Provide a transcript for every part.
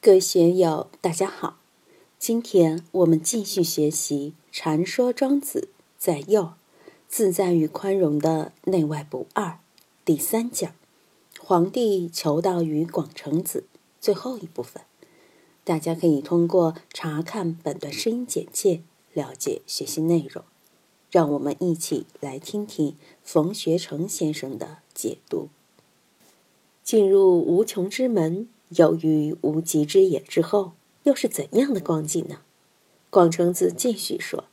各位学友，大家好！今天我们继续学习《禅说庄子在右自在与宽容的内外不二》第三讲“皇帝求道于广成子”最后一部分。大家可以通过查看本段声音简介了解学习内容。让我们一起来听听冯学成先生的解读。进入无穷之门。有于无极之野之后，又是怎样的光景呢？广成子继续说：“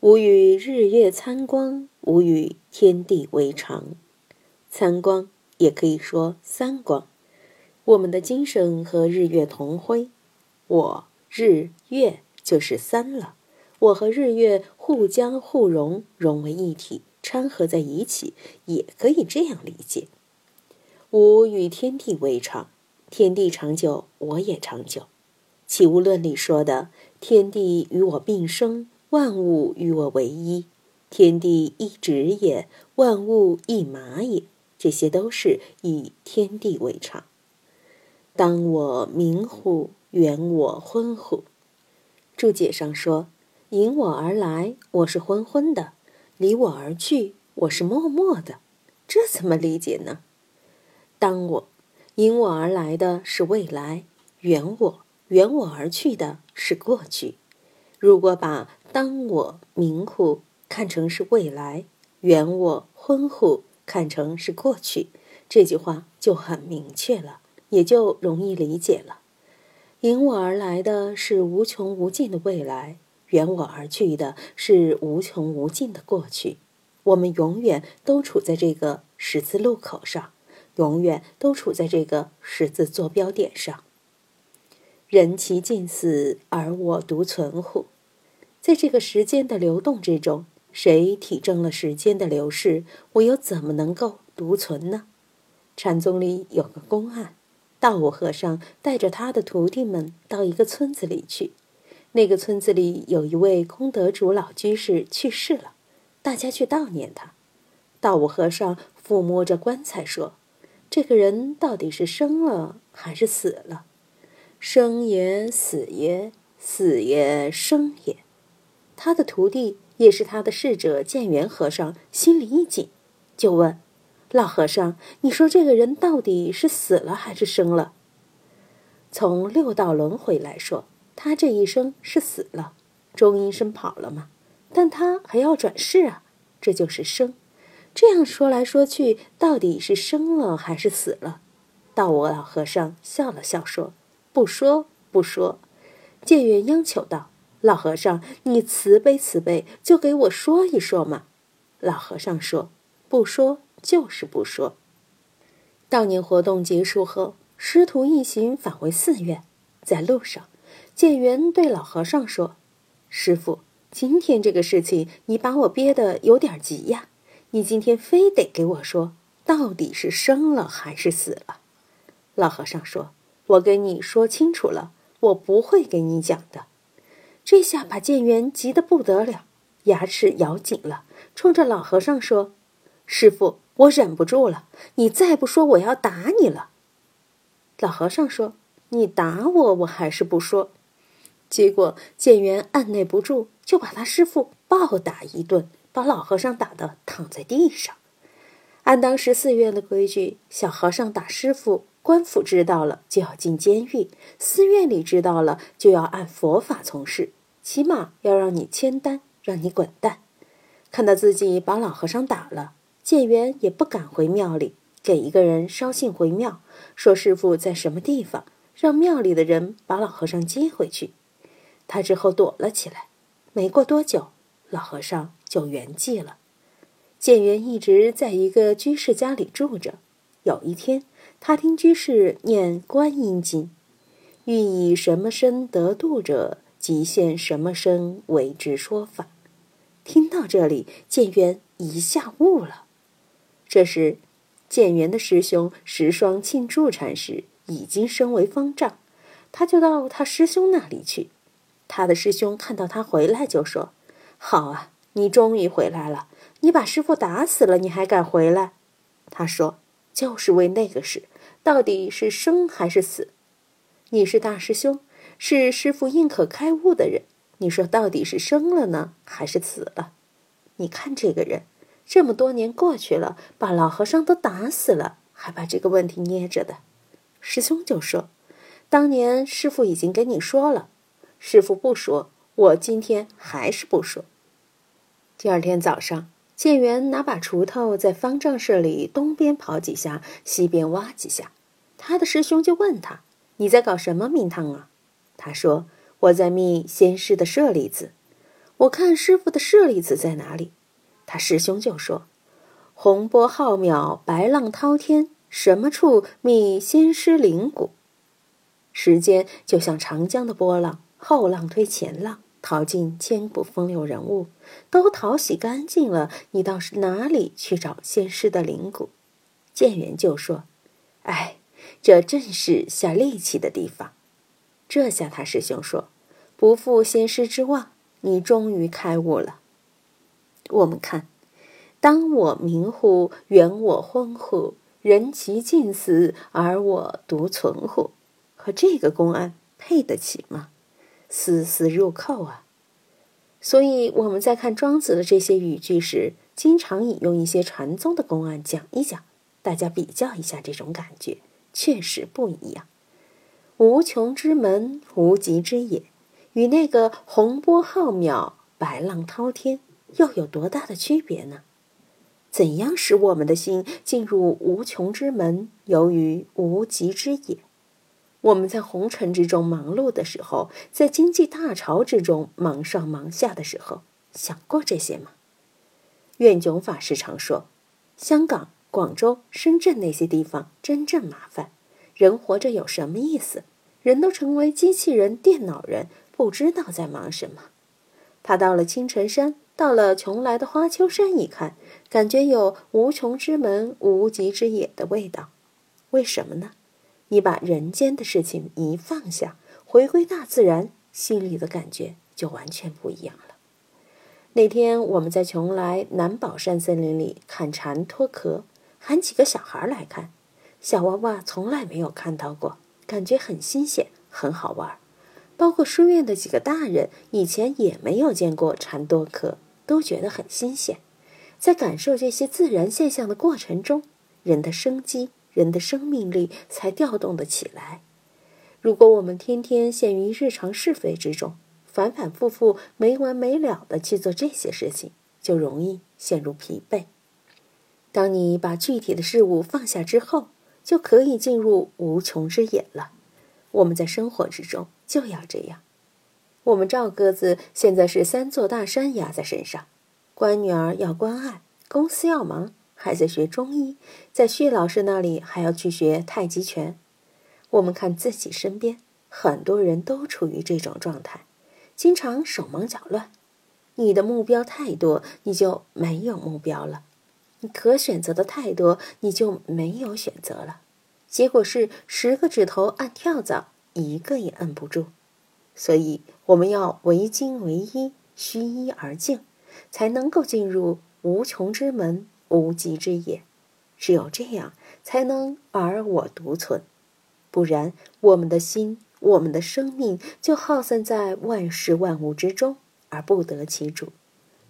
吾与日月参光，吾与天地为常。参光也可以说三光。我们的精神和日月同辉，我日月就是三了。我和日月互将互融，融为一体，掺合在一起，也可以这样理解。吾与天地为常。”天地长久，我也长久。起物论里说的“天地与我并生，万物与我为一”，天地一直也，万物一马也，这些都是以天地为常。当我明乎？远我昏乎？注解上说：“迎我而来，我是昏昏的；离我而去，我是默默的。”这怎么理解呢？当我。迎我而来的是未来，远我远我而去的是过去。如果把当我明乎看成是未来，远我昏乎看成是过去，这句话就很明确了，也就容易理解了。迎我而来的是无穷无尽的未来，远我而去的是无穷无尽的过去。我们永远都处在这个十字路口上。永远都处在这个十字坐标点上。人其尽死，而我独存乎？在这个时间的流动之中，谁体证了时间的流逝？我又怎么能够独存呢？禅宗里有个公案：道悟和尚带着他的徒弟们到一个村子里去，那个村子里有一位功德主老居士去世了，大家去悼念他。道悟和尚抚摸着棺材说。这个人到底是生了还是死了？生也，死也，死也，生也。他的徒弟也是他的侍者建元和尚心里一紧，就问老和尚：“你说这个人到底是死了还是生了？”从六道轮回来说，他这一生是死了，终阴身跑了嘛，但他还要转世啊，这就是生。这样说来说去，到底是生了还是死了？道我老和尚笑了笑说：“不说，不说。”建元央求道：“老和尚，你慈悲慈悲，就给我说一说嘛。”老和尚说：“不说就是不说。”悼念活动结束后，师徒一行返回寺院，在路上，建元对老和尚说：“师傅，今天这个事情，你把我憋得有点急呀。”你今天非得给我说，到底是生了还是死了？老和尚说：“我跟你说清楚了，我不会给你讲的。”这下把建元急得不得了，牙齿咬紧了，冲着老和尚说：“师傅，我忍不住了，你再不说，我要打你了。”老和尚说：“你打我，我还是不说。”结果建元按耐不住，就把他师傅暴打一顿。把老和尚打得躺在地上。按当时寺院的规矩，小和尚打师傅，官府知道了就要进监狱；寺院里知道了就要按佛法从事，起码要让你签单，让你滚蛋。看到自己把老和尚打了，建元也不敢回庙里，给一个人捎信回庙，说师傅在什么地方，让庙里的人把老和尚接回去。他之后躲了起来，没过多久。老和尚就圆寂了。建元一直在一个居士家里住着。有一天，他听居士念《观音经》，欲以什么身得度者，即现什么身为之说法。听到这里，建元一下悟了。这时，建元的师兄石双庆住禅师已经升为方丈，他就到他师兄那里去。他的师兄看到他回来，就说。好啊，你终于回来了！你把师傅打死了，你还敢回来？他说：“就是为那个事，到底是生还是死？你是大师兄，是师傅印可开悟的人，你说到底是生了呢，还是死了？你看这个人，这么多年过去了，把老和尚都打死了，还把这个问题捏着的。师兄就说：“当年师傅已经跟你说了，师傅不说，我今天还是不说。”第二天早上，建元拿把锄头在方丈室里东边刨几下，西边挖几下。他的师兄就问他：“你在搞什么名堂啊？”他说：“我在觅仙师的舍利子。我看师傅的舍利子在哪里？”他师兄就说：“洪波浩渺，白浪滔天，什么处觅仙师灵骨？”时间就像长江的波浪，后浪推前浪。淘尽千古风流人物，都淘洗干净了，你到哪里去找仙师的灵骨？建元就说：“哎，这正是下力气的地方。”这下他师兄说：“不负仙师之望，你终于开悟了。”我们看，当我明乎，缘我昏乎，人其尽死，而我独存乎？和这个公案配得起吗？丝丝入扣啊！所以我们在看庄子的这些语句时，经常引用一些禅宗的公案讲一讲，大家比较一下这种感觉，确实不一样。无穷之门，无极之野，与那个洪波浩渺、白浪滔天，又有多大的区别呢？怎样使我们的心进入无穷之门，游于无极之野？我们在红尘之中忙碌的时候，在经济大潮之中忙上忙下的时候，想过这些吗？愿炯法师常说，香港、广州、深圳那些地方真正麻烦，人活着有什么意思？人都成为机器人、电脑人，不知道在忙什么。他到了青城山，到了邛崃的花丘山一看，感觉有无穷之门、无极之野的味道。为什么呢？你把人间的事情一放下，回归大自然，心里的感觉就完全不一样了。那天我们在邛崃南宝山森林里看蝉脱壳，喊几个小孩来看，小娃娃从来没有看到过，感觉很新鲜，很好玩。包括书院的几个大人，以前也没有见过蝉脱壳，都觉得很新鲜。在感受这些自然现象的过程中，人的生机。人的生命力才调动得起来。如果我们天天陷于日常是非之中，反反复复、没完没了的去做这些事情，就容易陷入疲惫。当你把具体的事物放下之后，就可以进入无穷之野了。我们在生活之中就要这样。我们赵鸽子现在是三座大山压在身上，乖女儿要关爱，公司要忙。还在学中医，在徐老师那里还要去学太极拳。我们看自己身边，很多人都处于这种状态，经常手忙脚乱。你的目标太多，你就没有目标了；你可选择的太多，你就没有选择了。结果是十个指头按跳蚤，一个也摁不住。所以我们要唯精唯一，虚一而静，才能够进入无穷之门。无极之也，只有这样才能而我独存，不然我们的心、我们的生命就耗散在万事万物之中，而不得其主。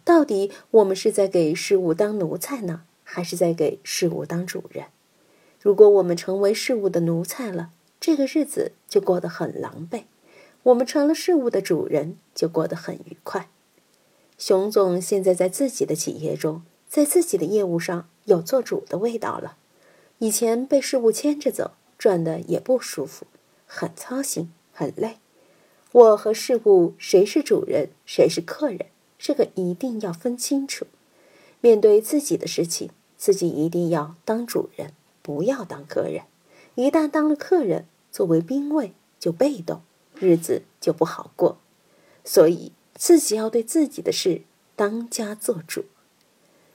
到底我们是在给事物当奴才呢，还是在给事物当主人？如果我们成为事物的奴才了，这个日子就过得很狼狈；我们成了事物的主人，就过得很愉快。熊总现在在自己的企业中。在自己的业务上有做主的味道了，以前被事物牵着走，转的也不舒服，很操心，很累。我和事物谁是主人，谁是客人，这个一定要分清楚。面对自己的事情，自己一定要当主人，不要当客人。一旦当了客人，作为兵卫就被动，日子就不好过。所以自己要对自己的事当家做主。